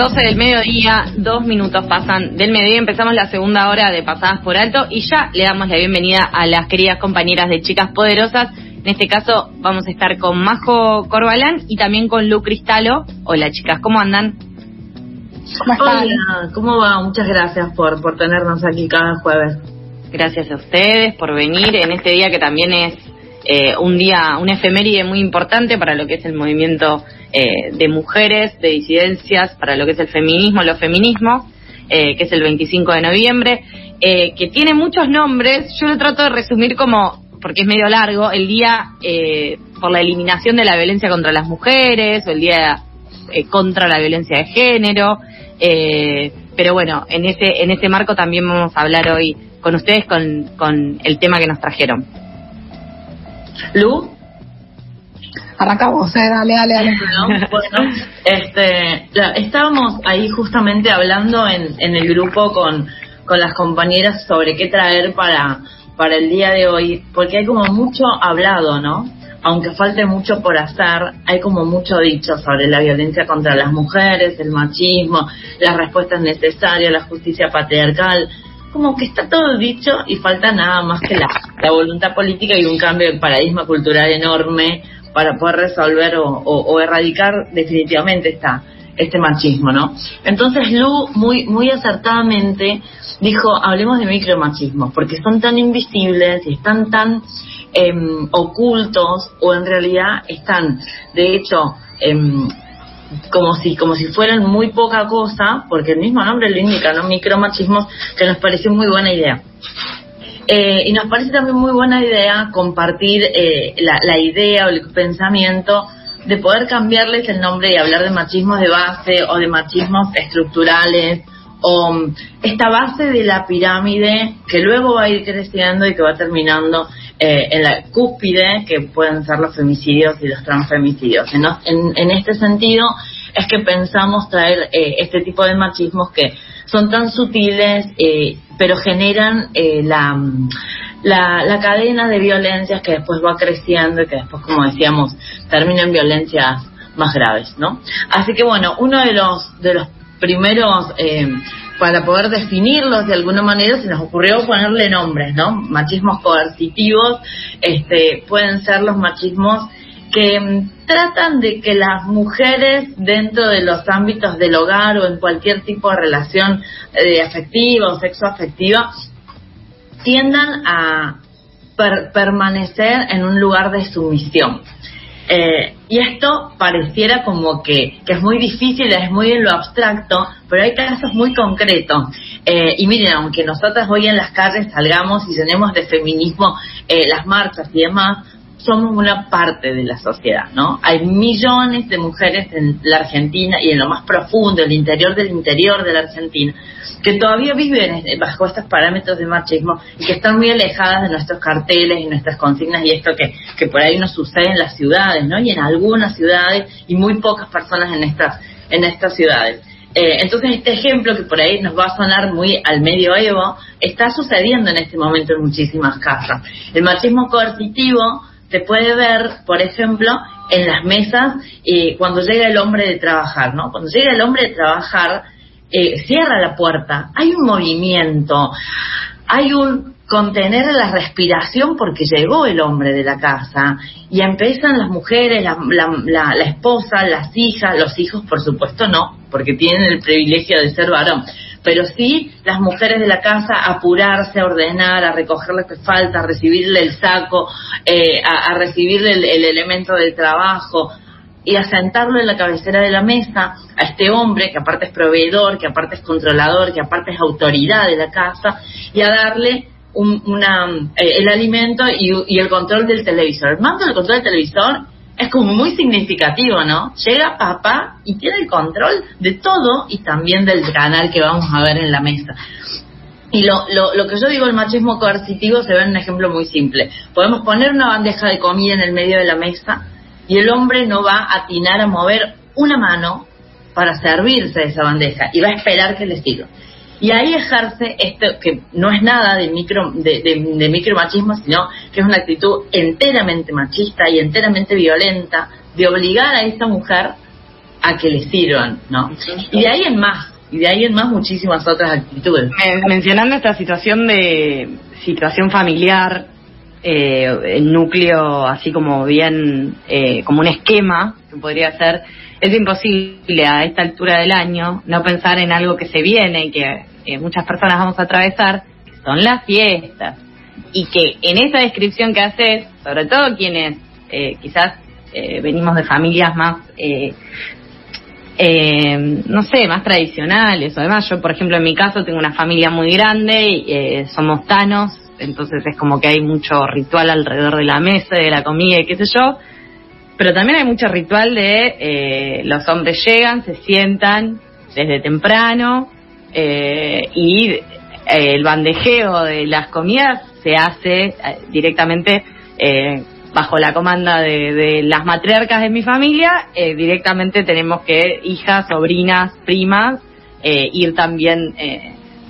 12 del mediodía, dos minutos pasan del mediodía, empezamos la segunda hora de Pasadas por Alto y ya le damos la bienvenida a las queridas compañeras de Chicas Poderosas. En este caso vamos a estar con Majo Corbalán y también con Lu Cristalo. Hola chicas, ¿cómo andan? ¿Cómo están? Hola, ¿cómo va? Muchas gracias por, por tenernos aquí cada jueves. Gracias a ustedes por venir en este día que también es eh, un día, un efeméride muy importante para lo que es el movimiento eh, de mujeres, de disidencias, para lo que es el feminismo, los feminismos, eh, que es el 25 de noviembre, eh, que tiene muchos nombres. Yo lo trato de resumir como, porque es medio largo, el día por la eliminación de la violencia contra las mujeres, o el día contra la violencia de género. pero bueno, en ese, en ese marco también vamos a hablar hoy con ustedes con, con el tema que nos trajeron. Lu. Arrancamos, eh, dale, dale, dale. Bueno, este, estábamos ahí justamente hablando en, en el grupo con, con las compañeras sobre qué traer para, para el día de hoy, porque hay como mucho hablado, ¿no? Aunque falte mucho por hacer, hay como mucho dicho sobre la violencia contra las mujeres, el machismo, las respuestas necesarias, la justicia patriarcal. Como que está todo dicho y falta nada más que la, la voluntad política y un cambio de paradigma cultural enorme para poder resolver o, erradicar definitivamente esta, este machismo, ¿no? Entonces Lu muy, muy acertadamente dijo, hablemos de micromachismos, porque son tan invisibles y están tan em, ocultos o en realidad están, de hecho, em, como si como si fueran muy poca cosa, porque el mismo nombre lo indica, ¿no? Micromachismos, que nos pareció muy buena idea. Eh, y nos parece también muy buena idea compartir eh, la, idea o el pensamiento de poder cambiarles el nombre y hablar de machismos de base o de machismos estructurales o mm, esta base de la pirámide que luego va a ir creciendo y que va terminando eh, en la cúspide que pueden ser los femicidios y los transfemicidios. En, en, este sentido es que pensamos traer este tipo de machismos que son tan sutiles pero generan eh, la, la, cadena de violencias que después va creciendo y que después, como decíamos, termina en violencias más graves, ¿no? Así que bueno, uno de los de los primeros eh, para poder definirlos de alguna manera se nos ocurrió ponerle nombres, ¿no? Machismos coercitivos, este, pueden ser los machismos que mm, tratan de que las mujeres dentro de los ámbitos del hogar o en cualquier tipo de relación eh, afectiva o sexoafectiva tiendan a permanecer en un lugar de sumisión. Eh, y esto pareciera como que, que, es muy difícil, es muy en lo abstracto, pero hay casos muy concretos. Eh, y miren, aunque nosotras hoy en las calles salgamos y tenemos de feminismo las marchas y demás, somos una parte de la sociedad, ¿no? Hay millones de mujeres en la Argentina y en lo más profundo, el interior del interior de la Argentina, que todavía viven bajo estos parámetros de machismo y que están muy alejadas de nuestros carteles y nuestras consignas y esto que, que por ahí nos sucede en las ciudades, ¿no? Y en algunas ciudades y muy pocas personas en estas, en estas ciudades. Eh, entonces este ejemplo que por ahí nos va a sonar muy al medioevo está sucediendo en este momento en muchísimas casas. El machismo coercitivo se puede ver, por ejemplo, en las mesas eh, cuando llega el hombre de trabajar, ¿no? Cuando llega el hombre de trabajar, eh, cierra la puerta, hay un movimiento, hay un contener la respiración porque llegó el hombre de la casa y empiezan las mujeres, la, la, la esposa, las hijas, los hijos por supuesto no, porque tienen el privilegio de ser varón, pero sí las mujeres de la casa apurarse, a ordenar, a recoger lo que falta, a recibirle el saco, eh, a, recibirle el, elemento de trabajo y a sentarlo en la cabecera de la mesa a este hombre que aparte es proveedor, que aparte es controlador, que aparte es autoridad de la casa y a darle una, eh, el alimento y, y, el control del televisor. El mando del control del televisor es como muy significativo, ¿no? Llega papá y tiene el control de todo y también del canal que vamos a ver en la mesa. Y lo, lo, lo que yo digo, el machismo coercitivo se ve en un ejemplo muy simple. Podemos poner una bandeja de comida en el medio de la mesa y el hombre no va a atinar a mover una mano para servirse de esa bandeja y va a esperar que le sirva. Y ahí ejerce esto que no es nada de micro de, de, de micromachismo, sino que es una actitud enteramente machista y enteramente violenta de obligar a esa mujer a que le sirvan, ¿no? Y de ahí en más, y de ahí en más muchísimas otras actitudes. Men- mencionando esta situación de situación familiar, eh, el núcleo así como bien, eh, como un esquema que podría ser, es imposible a esta altura del año no pensar en algo que se viene y que muchas personas vamos a atravesar, que son las fiestas. Y que en esa descripción que haces, sobre todo quienes eh, quizás eh, venimos de familias más eh, eh, no sé, más tradicionales. O además, yo, por ejemplo, en mi caso tengo una familia muy grande y eh, somos tanos, entonces es como que hay mucho ritual alrededor de la mesa, de la comida y qué sé yo. Pero también hay mucho ritual de eh, los hombres llegan, se sientan desde temprano eh, y eh, el bandejeo de las comidas se hace eh, directamente bajo la comanda de, de las matriarcas de mi familia, directamente tenemos que hijas, sobrinas, primas, ir también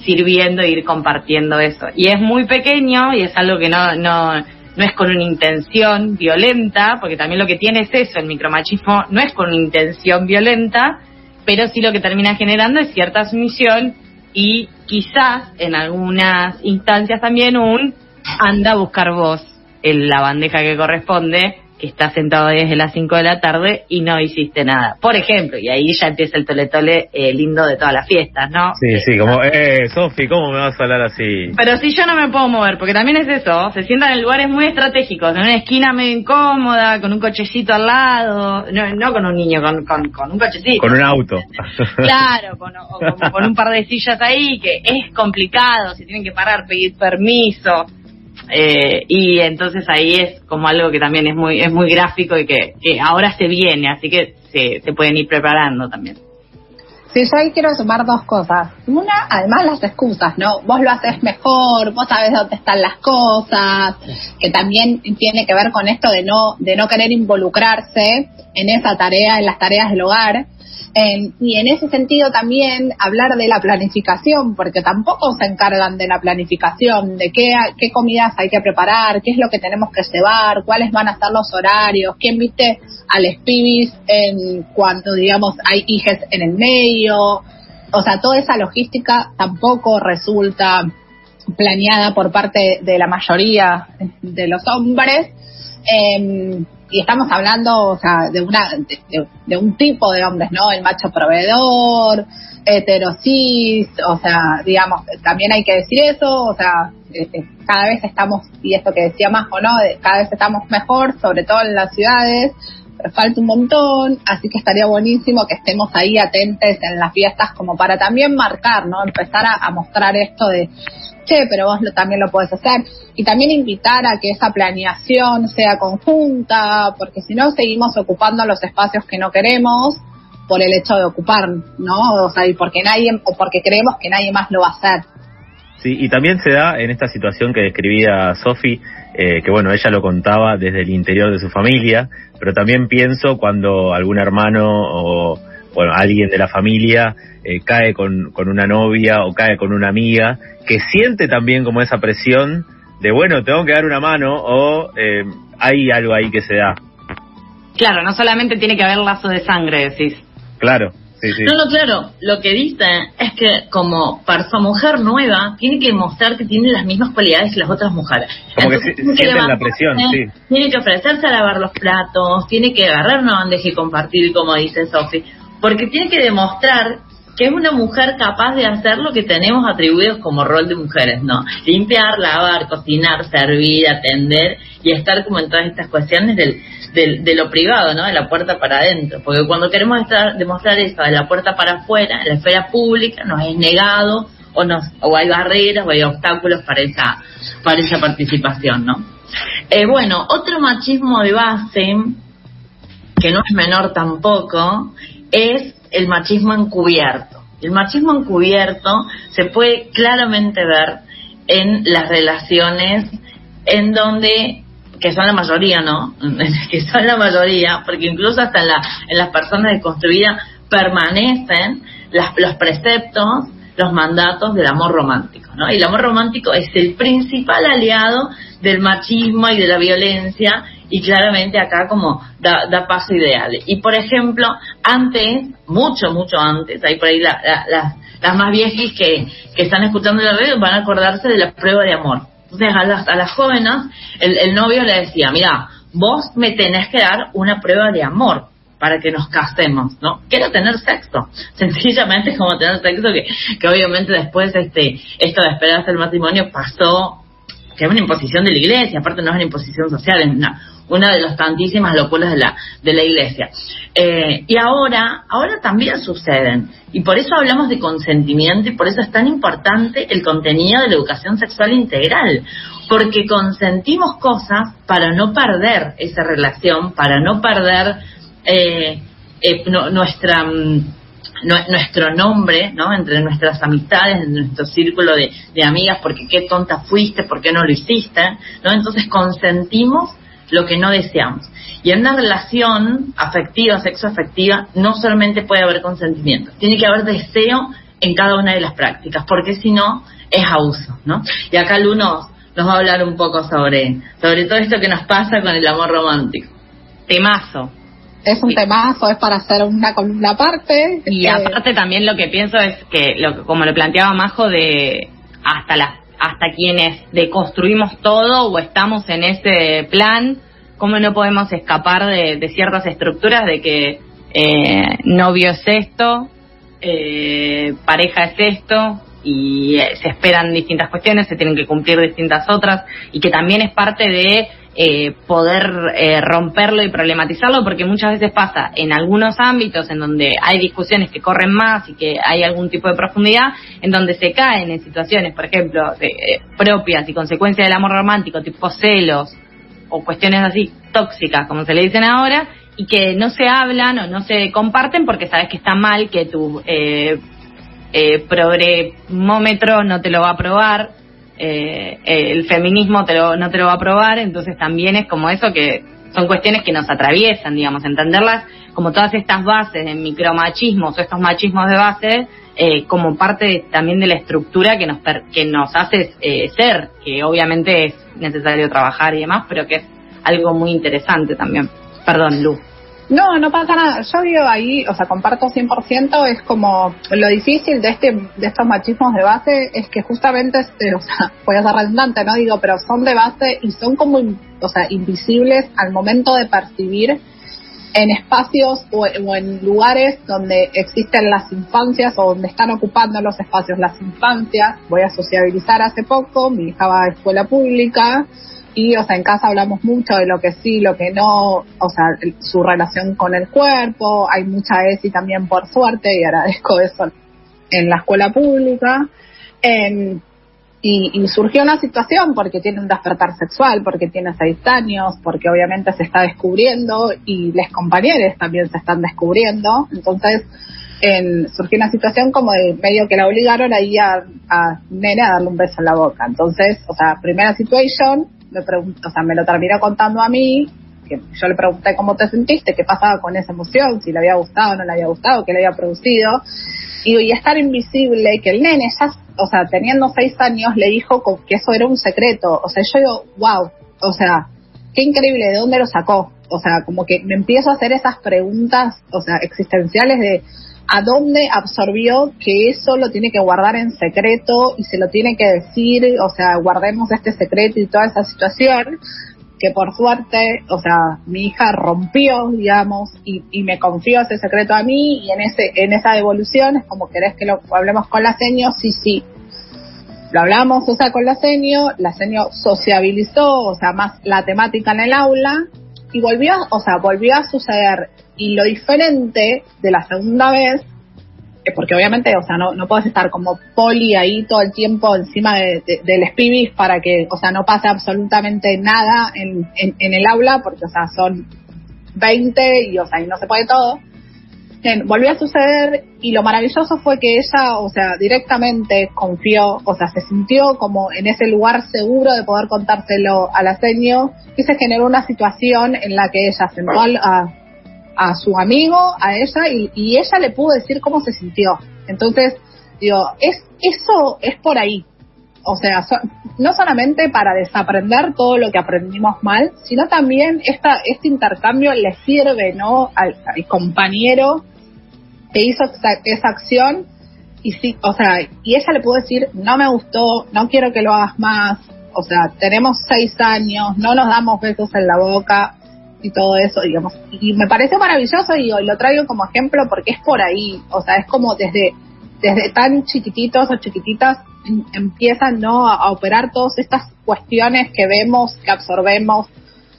sirviendo, ir compartiendo eso. Y es muy pequeño y es algo que no, no, no es con una intención violenta, porque también lo que tiene es eso, el micromachismo no es con una intención violenta, pero sí lo que termina generando es cierta sumisión y quizás en algunas instancias también un anda a buscar vos en la bandeja que corresponde, que está sentado desde las 5 de la tarde y no hiciste nada. Por ejemplo, y ahí ya empieza el tole-tole eh, lindo de todas las fiestas, ¿no? Sí, sí, como, eh, Sofi, ¿cómo me vas a hablar así? Pero si yo no me puedo mover, porque también es eso, se sientan en lugares muy estratégicos, en una esquina medio incómoda, con un cochecito al lado, no, no con un niño, con, con, con un cochecito. Con un auto. Claro, con, o con un par de sillas ahí, que es complicado, se tienen que parar, pedir permiso. Eh, y entonces ahí es como algo que también es muy es muy gráfico y que, que ahora se viene, así que se, se pueden ir preparando también. Sí, yo ahí quiero sumar dos cosas. Una, además las excusas, ¿no? Vos lo haces mejor, vos sabés dónde están las cosas, que también tiene que ver con esto de no, de no querer involucrarse en esa tarea, en las tareas del hogar. Eh, y en ese sentido también hablar de la planificación, porque tampoco se encargan de la planificación, de qué, qué comidas hay que preparar, qué es lo que tenemos que llevar, cuáles van a ser los horarios, quién viste a los pibis en cuanto, digamos, hay hijes en el medio. O sea, toda esa logística tampoco resulta planeada por parte de la mayoría de los hombres. Eh, y estamos hablando, o sea, de una de, un tipo de hombres, ¿no? El macho proveedor, heterosis, o sea, digamos, también hay que decir eso, o sea, este, cada vez estamos, y esto que decía más o no, cada vez estamos mejor, sobre todo en las ciudades, falta un montón, así que estaría buenísimo que estemos ahí atentes en las fiestas como para también marcar, ¿no? Empezar a, mostrar esto de, che, pero vos lo, también lo podés hacer. Y también invitar a que esa planeación sea conjunta, porque si no seguimos ocupando los espacios que no queremos por el hecho de ocupar, ¿no? O sea, y porque nadie, o porque creemos que nadie más lo va a hacer. Sí, y también se da en esta situación que describía Sofi, eh, que bueno, ella lo contaba desde el interior de su familia, pero también pienso cuando algún hermano o bueno, alguien de la familia eh, cae con, con una novia o cae con una amiga, que siente también como esa presión de, bueno, tengo que dar una mano o eh, hay algo ahí que se da. Claro, no solamente tiene que haber lazo de sangre, decís. Claro. Sí, sí. No, no, claro. Lo que dice es que como persona mujer nueva tiene que mostrar que tiene las mismas cualidades que las otras mujeres. Como Entonces, que, que la presión, sí. Tiene que ofrecerse a lavar los platos, tiene que agarrar una bandeja y compartir, como dice Sofi, porque tiene que demostrar que es una mujer capaz de hacer lo que tenemos atribuidos como rol de mujeres, ¿no? Limpiar, lavar, cocinar, servir, atender y estar como en todas estas cuestiones del, del, de lo privado, ¿no? De la puerta para adentro. Porque cuando queremos estar, demostrar eso de la puerta para afuera, en la esfera pública, nos es negado o, nos, o hay barreras o hay obstáculos para esa, para esa participación, ¿no? Eh, bueno, otro machismo de base, que no es menor tampoco, es el machismo encubierto. El machismo encubierto se puede claramente ver en las relaciones en donde que son la mayoría, ¿no? que son la mayoría, porque incluso hasta en, la, en las personas deconstruidas permanecen las, los preceptos, los mandatos del amor romántico, ¿no? Y el amor romántico es el principal aliado del machismo y de la violencia y claramente acá como da, da paso ideal. Y por ejemplo, antes, mucho, mucho antes, hay por ahí las más viejas que, que están escuchando la vez van a acordarse de la prueba de amor. Entonces a las, a las jóvenes el, el novio le decía, mira, vos me tenés que dar una prueba de amor para que nos casemos, ¿no? Quiero tener sexo, sencillamente como tener sexo, que, que obviamente después este esto de esperar hasta el matrimonio pasó, que es una imposición de la iglesia, aparte no es una imposición social, es una, una de las tantísimas locuras de la, de la iglesia. Eh, y ahora, ahora también suceden. Y por eso hablamos de consentimiento y por eso es tan importante el contenido de la educación sexual integral. Porque consentimos cosas para no perder esa relación, para no perder eh, eh, nuestra mm, nuestro nombre, ¿no? Entre nuestras amistades, nuestro círculo de, de, amigas, porque qué tonta fuiste, por qué no lo hiciste, ¿no? Entonces consentimos lo que no deseamos. Y en una relación afectiva, sexoafectiva, no solamente puede haber consentimiento, tiene que haber deseo en cada una de las prácticas, porque si no, es abuso, ¿no? Y acá Luno nos va a hablar un poco sobre, sobre todo esto que nos pasa con el amor romántico. Temazo. Es un temazo, es para hacer una columna aparte. Y este, aparte también lo que pienso es que, lo, como lo planteaba Majo, de hasta las hasta quienes deconstruimos todo o estamos en ese plan, cómo no podemos escapar de, ciertas estructuras de que eh, novio es esto, eh, pareja es esto, y eh, se esperan distintas cuestiones, se tienen que cumplir distintas otras, y que también es parte de eh, poder eh, romperlo y problematizarlo, porque muchas veces pasa en algunos ámbitos en donde hay discusiones que corren más y que hay algún tipo de profundidad, en donde se caen en situaciones, por ejemplo, eh, propias y consecuencias del amor romántico, tipo celos o cuestiones así tóxicas, como se le dicen ahora, y que no se hablan o no se comparten porque sabes que está mal, que tu eh, eh, progremómetro no te lo va a aprobar eh, el feminismo te lo, no te lo va a aprobar, entonces también es como eso que son cuestiones que nos atraviesan, digamos, entenderlas como todas estas bases de micromachismos o estos machismos de base eh, como parte también de la estructura que nos que nos hace eh, ser, que obviamente es necesario trabajar y demás, pero que es algo muy interesante también. Perdón, Lu. No, no pasa nada. Yo digo ahí, o sea, comparto 100%, es como lo difícil de este de estos machismos de base es que justamente, este, o sea, voy a ser redundante, ¿no? Digo, pero son de base y son como, o sea, invisibles al momento de percibir en espacios o, o, en lugares donde existen las infancias o donde están ocupando los espacios las infancias. Voy a sociabilizar hace poco, mi hija va a escuela pública y, o sea, en casa hablamos mucho de lo que sí, lo que no, o sea, su relación con el cuerpo, hay mucha ESI también por suerte y agradezco eso en la escuela pública. y, y, surgió una situación porque tiene un despertar sexual, porque tiene seis años, porque obviamente se está descubriendo y les compañeros también se están descubriendo. Entonces, en, surgió una situación como de medio que la obligaron ahí a, a nene a darle un beso en la boca. Entonces, o sea, primera situación, me preguntó, o sea, me lo terminó contando a mí, que yo le pregunté cómo te sentiste, qué pasaba con esa emoción, si le había gustado o no le había gustado, qué le había producido. Y, y estar invisible, que el nene ya, o sea, teniendo seis años, le dijo que eso era un secreto. O sea, yo digo, wow, o sea, qué increíble, ¿de dónde lo sacó? O sea, como que me empiezo a hacer esas preguntas, o sea, existenciales de a dónde absorbió que eso lo tiene que guardar en secreto y se lo tiene que decir, o sea, guardemos este secreto y toda esa situación, que por suerte, o sea, mi hija rompió, digamos, y, y me confió ese secreto a mí y en ese en esa devolución es como querés que lo hablemos con la seño, sí, sí. Lo hablamos, o sea, con la seño, la seño sociabilizó, o sea, más la temática en el aula y volvió, o sea, volvió a suceder y lo diferente de la segunda vez, porque obviamente, o sea, no, no puedes estar como poli ahí todo el tiempo encima de, de, del pibis para que, o sea, no pase absolutamente nada en, en, en, el aula, porque, o sea, son 20 y, o sea, y no se puede todo. Bien, volvió a suceder y lo maravilloso fue que ella, o sea, directamente confió, o sea, se sintió como en ese lugar seguro de poder contárselo a la seño y se generó una situación en la que ella sentó a, a su amigo, a ella, y, ella le pudo decir cómo se sintió. Entonces, digo, es, eso es por ahí. O sea, no solamente para desaprender todo lo que aprendimos mal, sino también esta, este intercambio le sirve, ¿no? Al, al compañero que hizo esa acción y sí, o sea, y ella le pudo decir, no me gustó, no quiero que lo hagas más, o sea, tenemos seis años, no nos damos besos en la boca y todo eso, digamos. Y me parece maravilloso y lo traigo como ejemplo porque es por ahí, o sea, es como desde, desde tan chiquititos o chiquititas em, empiezan, ¿no?, a operar todas estas cuestiones que vemos, que absorbemos,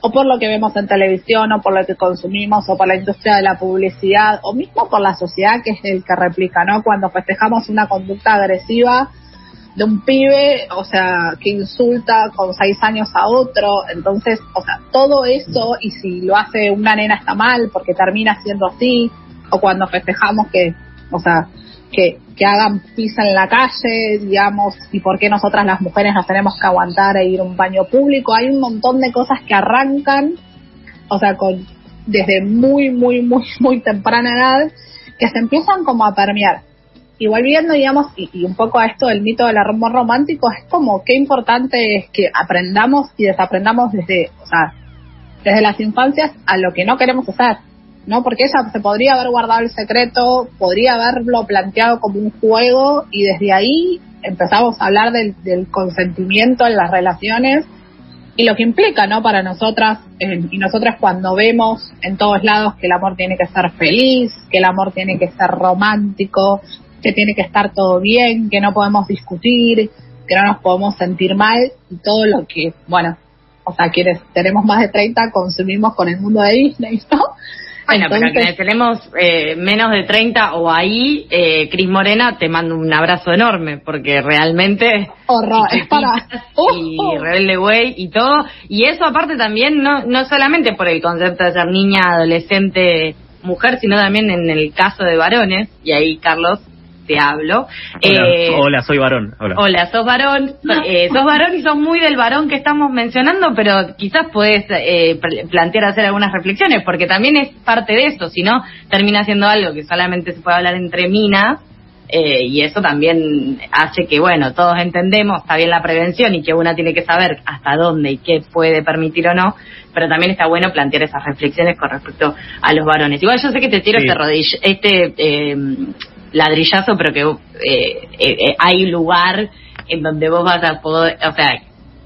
o por lo que vemos en televisión, o por lo que consumimos, o por la industria de la publicidad, o mismo por la sociedad que es el que replica, ¿no? Cuando festejamos una conducta agresiva de un pibe, o sea, que insulta con seis años a otro, entonces, o sea, todo eso, y si lo hace una nena está mal, porque termina siendo así, o cuando festejamos que, o sea, que, que hagan pisa en la calle, digamos, y por qué nosotras las mujeres nos tenemos que aguantar e ir a un baño público. Hay un montón de cosas que arrancan, o sea, con desde muy, muy, muy, muy temprana edad, que se empiezan como a permear. Y volviendo, digamos, y, y un poco a esto del mito del amor romántico, es como qué importante es que aprendamos y desaprendamos desde, o sea, desde las infancias a lo que no queremos hacer ¿no? Porque ella se podría haber guardado el secreto, podría haberlo planteado como un juego y desde ahí empezamos a hablar del, consentimiento en las relaciones y lo que implica, ¿no? Para nosotras eh, y nosotras cuando vemos en todos lados que el amor tiene que ser feliz, que el amor tiene que ser romántico, que tiene que estar todo bien, que no podemos discutir, que no nos podemos sentir mal y todo lo que, bueno, o sea, quienes tenemos más de 30 consumimos con el mundo de Disney, ¿no? Bueno, pero que tenemos eh, menos de 30 o ahí, eh, Cris Morena, te mando un abrazo enorme, porque realmente... Horror, es para... y Rebelde Way y todo. Y eso aparte también, no, no solamente por el concepto de ser niña, adolescente, mujer, sino también en el caso de varones, y ahí Carlos te hablo. Hola, eh, hola soy varón. Hola. hola, sos varón. Eh, sos varón y sos muy del varón que estamos mencionando, pero quizás puedes eh, plantear hacer algunas reflexiones, porque también es parte de eso, si no, termina siendo algo que solamente se puede hablar entre minas. Eh, y eso también hace que, bueno, todos entendemos, está bien la prevención y que una tiene que saber hasta dónde y qué puede permitir o no, pero también está bueno plantear esas reflexiones con respecto a los varones. Igual yo sé que te tiro Sí. este rodillo, este eh, ladrillazo, pero que eh, eh, hay lugar en donde vos vas a poder, o sea,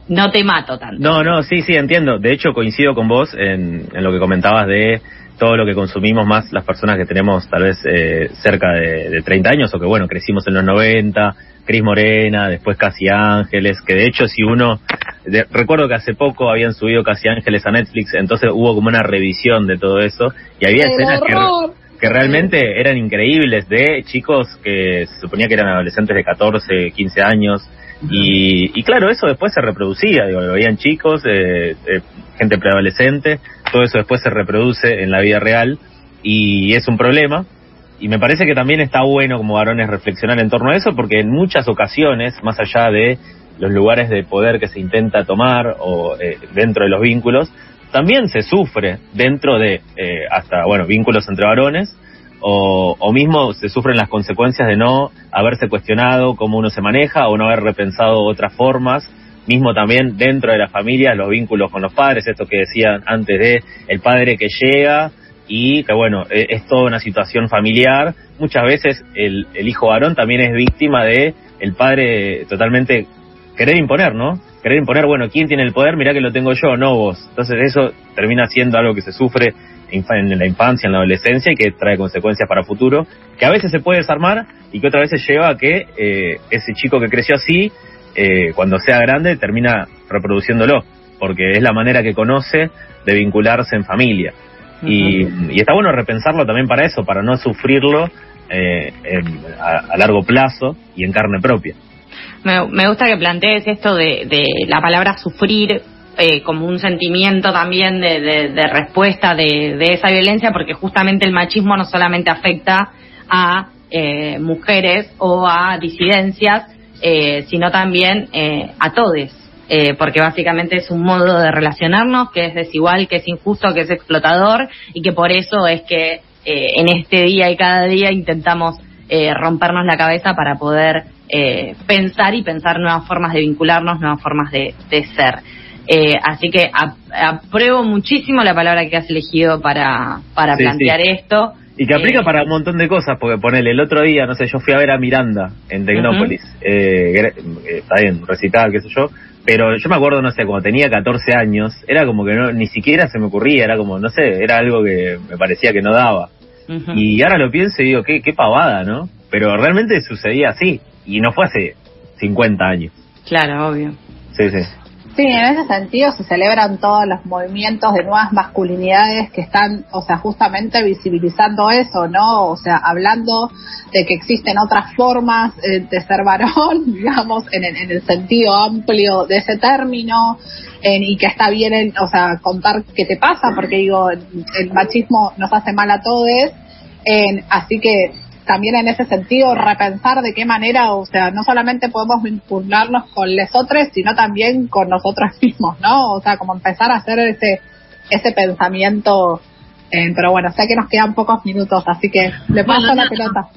no te mato tanto. No, no, sí, sí, entiendo. De hecho, coincido con vos en, en lo que comentabas de todo lo que consumimos más las personas que tenemos tal vez eh, cerca de, de 30 años o que, bueno, crecimos en los 90, Cris Morena, después Casi Ángeles, que de hecho si uno... de- recuerdo que hace poco habían subido Casi Ángeles a Netflix, entonces hubo como una revisión de todo eso y había ¡El escenas que, horror! que realmente eran increíbles de chicos que se suponía que eran adolescentes de 14, 15 años. Y, y claro, eso después se reproducía, digo, lo veían chicos, eh, eh, gente preadolescente, todo eso después se reproduce en la vida real y es un problema. Y me parece que también está bueno como varones reflexionar en torno a eso porque en muchas ocasiones, más allá de los lugares de poder que se intenta tomar o eh, dentro de los vínculos, también se sufre dentro de eh, hasta, bueno, vínculos entre varones o, o mismo se sufren las consecuencias de no haberse cuestionado cómo uno se maneja o no haber repensado otras formas. Mismo también dentro de la familia los vínculos con los padres esto que decían antes de el padre que llega y que bueno e- es toda una situación familiar. Muchas veces el, el hijo varón también es víctima de el padre totalmente querer imponer no querer imponer bueno quién tiene el poder mirá que lo tengo yo no vos entonces eso termina siendo algo que se sufre en la infancia, en la adolescencia y que trae consecuencias para futuro, que a veces se puede desarmar y que otras veces lleva a que eh, ese chico que creció así, eh, cuando sea grande, termina reproduciéndolo, porque es la manera que conoce de vincularse en familia. y, y está bueno repensarlo también para eso, para no sufrirlo eh, en- a, a largo plazo y en carne propia. Me, me gusta que plantees esto de, de la palabra sufrir, eh, como un sentimiento también de, de, respuesta de, esa violencia, porque justamente el machismo no solamente afecta a eh, mujeres o a disidencias, eh, sino también eh, a todos. Eh, porque básicamente es un modo de relacionarnos que es desigual, que es injusto, que es explotador y que por eso es que eh, en este día y cada día intentamos rompernos la cabeza para poder eh, pensar y pensar nuevas formas de vincularnos, nuevas formas de, de ser. Eh, así que ap apruebo muchísimo la palabra que has elegido para, para Sí, plantear sí. esto. Y que aplica Eh, para un montón de cosas, porque ponele, el otro día, no sé, yo fui a ver a Miranda en Tecnópolis, eh, gra- eh, está bien, recital, qué sé yo, pero yo me acuerdo, no sé, cuando tenía 14 años, era como que no, ni siquiera se me ocurría, era como, no sé, era algo que me parecía que no daba. Y ahora lo pienso y digo, qué, qué pavada, ¿no? Pero realmente sucedía así, y no fue hace 50 años. Claro, obvio. Sí, sí. Sí, en ese sentido se celebran todos los movimientos de nuevas masculinidades que están, o sea, justamente visibilizando eso, ¿no? O sea, hablando de que existen otras formas eh, de ser varón, digamos, en el, en el sentido amplio de ese término, en- y que está bien, en, o sea, contar qué te pasa, porque digo, el, el machismo nos hace mal a todos, en- así que también en ese sentido repensar de qué manera, o sea, no solamente podemos vincularnos con lesotres, sino también con nosotros mismos, ¿no? O sea, como empezar a hacer ese ese pensamiento. eh, pero bueno, sé que nos quedan pocos minutos, así que le paso Bueno, la pelota.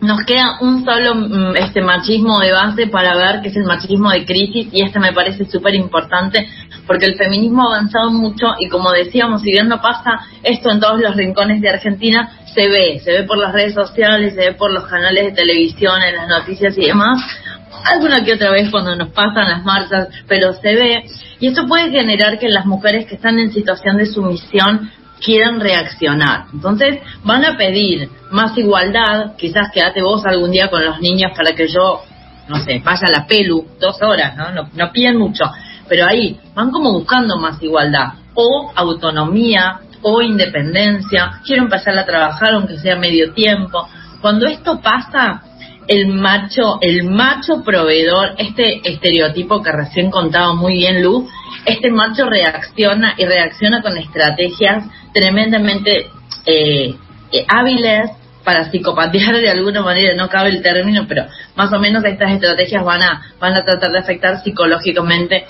Nos queda un solo mm, este machismo de base para ver, que es el machismo de crisis, y este me parece súper importante, porque el feminismo ha avanzado mucho, y como decíamos, si bien no pasa esto en todos los rincones de Argentina, se ve, se ve por las redes sociales, se ve por los canales de televisión, en las noticias y demás, alguna que otra vez cuando nos pasan las marchas, pero se ve, y esto puede generar que las mujeres que están en situación de sumisión quieran reaccionar. Entonces van a pedir más igualdad, quizás quédate vos algún día con los niños para que yo, no sé, vaya la pelu dos horas. No, no piden mucho, pero ahí van como buscando más igualdad, o autonomía, o independencia, quiero empezar a trabajar aunque sea medio tiempo. Cuando esto pasa, el macho, el macho proveedor, este estereotipo que recién contaba muy bien Lu, este macho reacciona y reacciona con estrategias tremendamente eh, eh, hábiles para psicopatear de alguna manera, no cabe el término, pero más o menos estas estrategias van a, van a tratar de afectar psicológicamente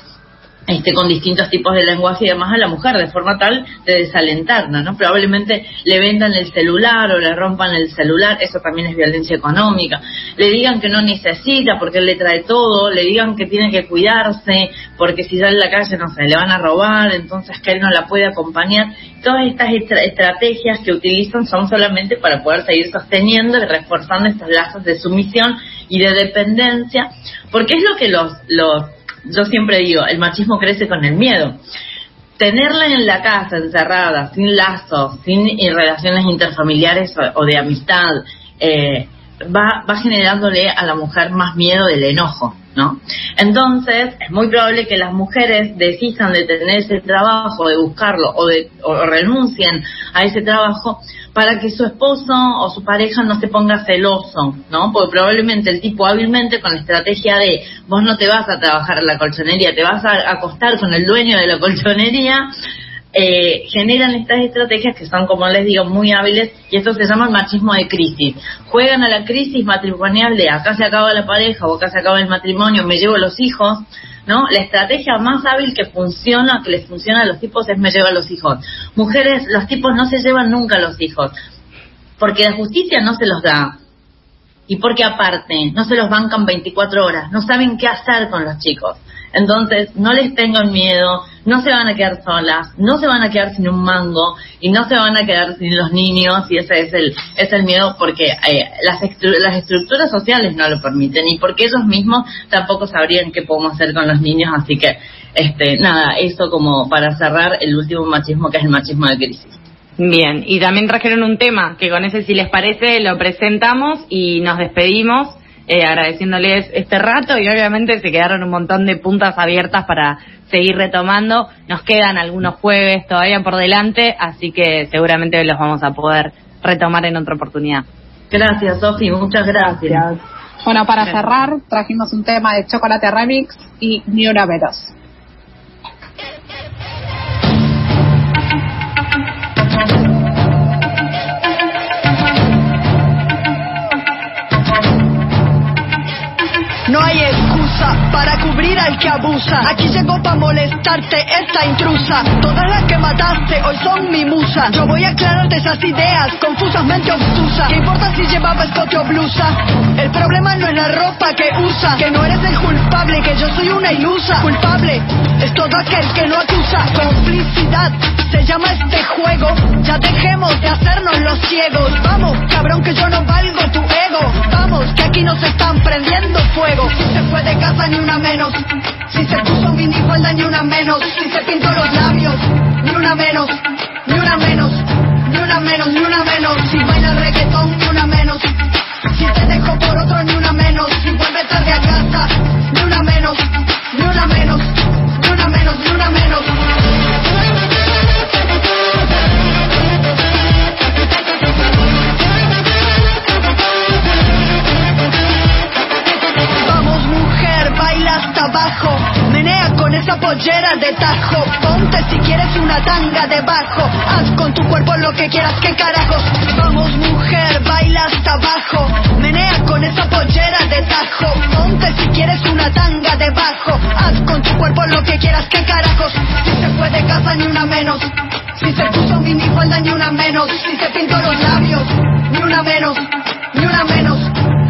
este, con distintos tipos de lenguaje y demás a la mujer, de forma tal de desalentarla, ¿no? Probablemente le vendan el celular o le rompan el celular, eso también es violencia económica. Le digan que no necesita porque él le trae todo, le digan que tiene que cuidarse porque si sale a la calle, no sé, le van a robar, entonces que él no la puede acompañar. Todas estas estra- estrategias que utilizan son solamente para poder seguir sosteniendo y reforzando estos lazos de sumisión y de dependencia, porque es lo que los, los yo siempre digo, el machismo crece con el miedo. Tenerla en la casa, encerrada, sin lazos, sin eh, relaciones interfamiliares o, o de amistad, eh, va, va generándole a la mujer más miedo del enojo, ¿no? Entonces, es muy probable que las mujeres decidan de tener ese trabajo, de buscarlo o, de, o renuncien a ese trabajo para que su esposo o su pareja no se ponga celoso, ¿no? Porque probablemente el tipo hábilmente con la estrategia de vos no te vas a trabajar en la colchonería, te vas a acostar con el dueño de la colchonería, eh, generan estas estrategias que son, como les digo, muy hábiles y esto se llama machismo de crisis. Juegan a la crisis matrimonial de acá se acaba la pareja o acá se acaba el matrimonio, me llevo los hijos, ¿no? La estrategia más hábil que funciona, que les funciona a los tipos es me llevo a los hijos. Mujeres, los tipos no se llevan nunca a los hijos porque la justicia no se los da. Y porque aparte, no se los bancan 24 horas, no saben qué hacer con los chicos. Entonces, no les tengan miedo, no se van a quedar solas, no se van a quedar sin un mango y no se van a quedar sin los niños y ese es el, es el miedo porque eh, las, estru- las estructuras sociales no lo permiten y porque ellos mismos tampoco sabrían qué podemos hacer con los niños, así que, este, nada, eso como para cerrar el último machismo que es el machismo de crisis. Bien, y también trajeron un tema que con ese, si les parece, lo presentamos y nos despedimos eh, agradeciéndoles este rato y obviamente se quedaron un montón de puntas abiertas para seguir retomando. Nos quedan algunos jueves todavía por delante, así que seguramente los vamos a poder retomar en otra oportunidad. Gracias, Sofi, muchas gracias. Gracias. Bueno, para cerrar, trajimos un tema de Chocolate Remix y Ni una Veros. No hay para cubrir al que abusa. Aquí llegó para molestarte esta intrusa. Todas las que mataste hoy son mi musa. Yo voy a aclararte esas ideas confusas, mente obtusa. ¿Qué importa si llevaba escote o blusa? El problema no es la ropa que usa. Que no eres el culpable, que yo soy una ilusa. Culpable es todo aquel que no acusa. Complicidad se llama este juego. Ya dejemos de hacernos los ciegos. Vamos, cabrón, que yo no valgo tu ego. Vamos, que aquí nos están prendiendo fuego. Fue de casa ni una menos. Si se puso minifalda ni una menos. Si se pintó los labios, ni una menos. Ni una menos. Ni una menos, ni una menos. Si baila reggaetón, ni una menos. Si te dejo por otro, ni una menos. Si vuelve tarde a casa, ni una menos. Ni una menos. Ni una menos, ni una menos. Abajo, menea con esa pollera de tajo, ponte si quieres una tanga debajo, haz con tu cuerpo lo que quieras, que carajos. Vamos mujer, baila hasta abajo, menea con esa pollera de tajo, ponte si quieres una tanga debajo, haz con tu cuerpo lo que quieras, que carajos. Si se fue de casa ni una menos, si se puso minifalda ni una menos, si se pintó los labios, ni una menos, ni una menos.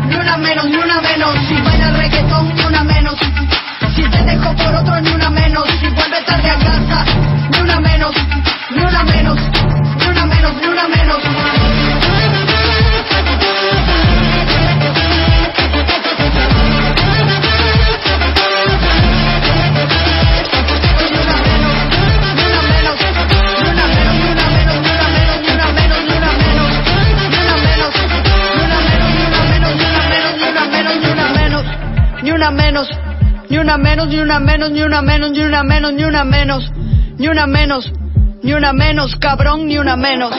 Ni una menos, ni una menos. Si baila reggaetón, ni una menos. Si te dejo por otro, ni una menos. Una menos, ni una menos, ni una menos, ni una menos, ni una menos, ni una menos, ni una menos, cabrón, ni una menos.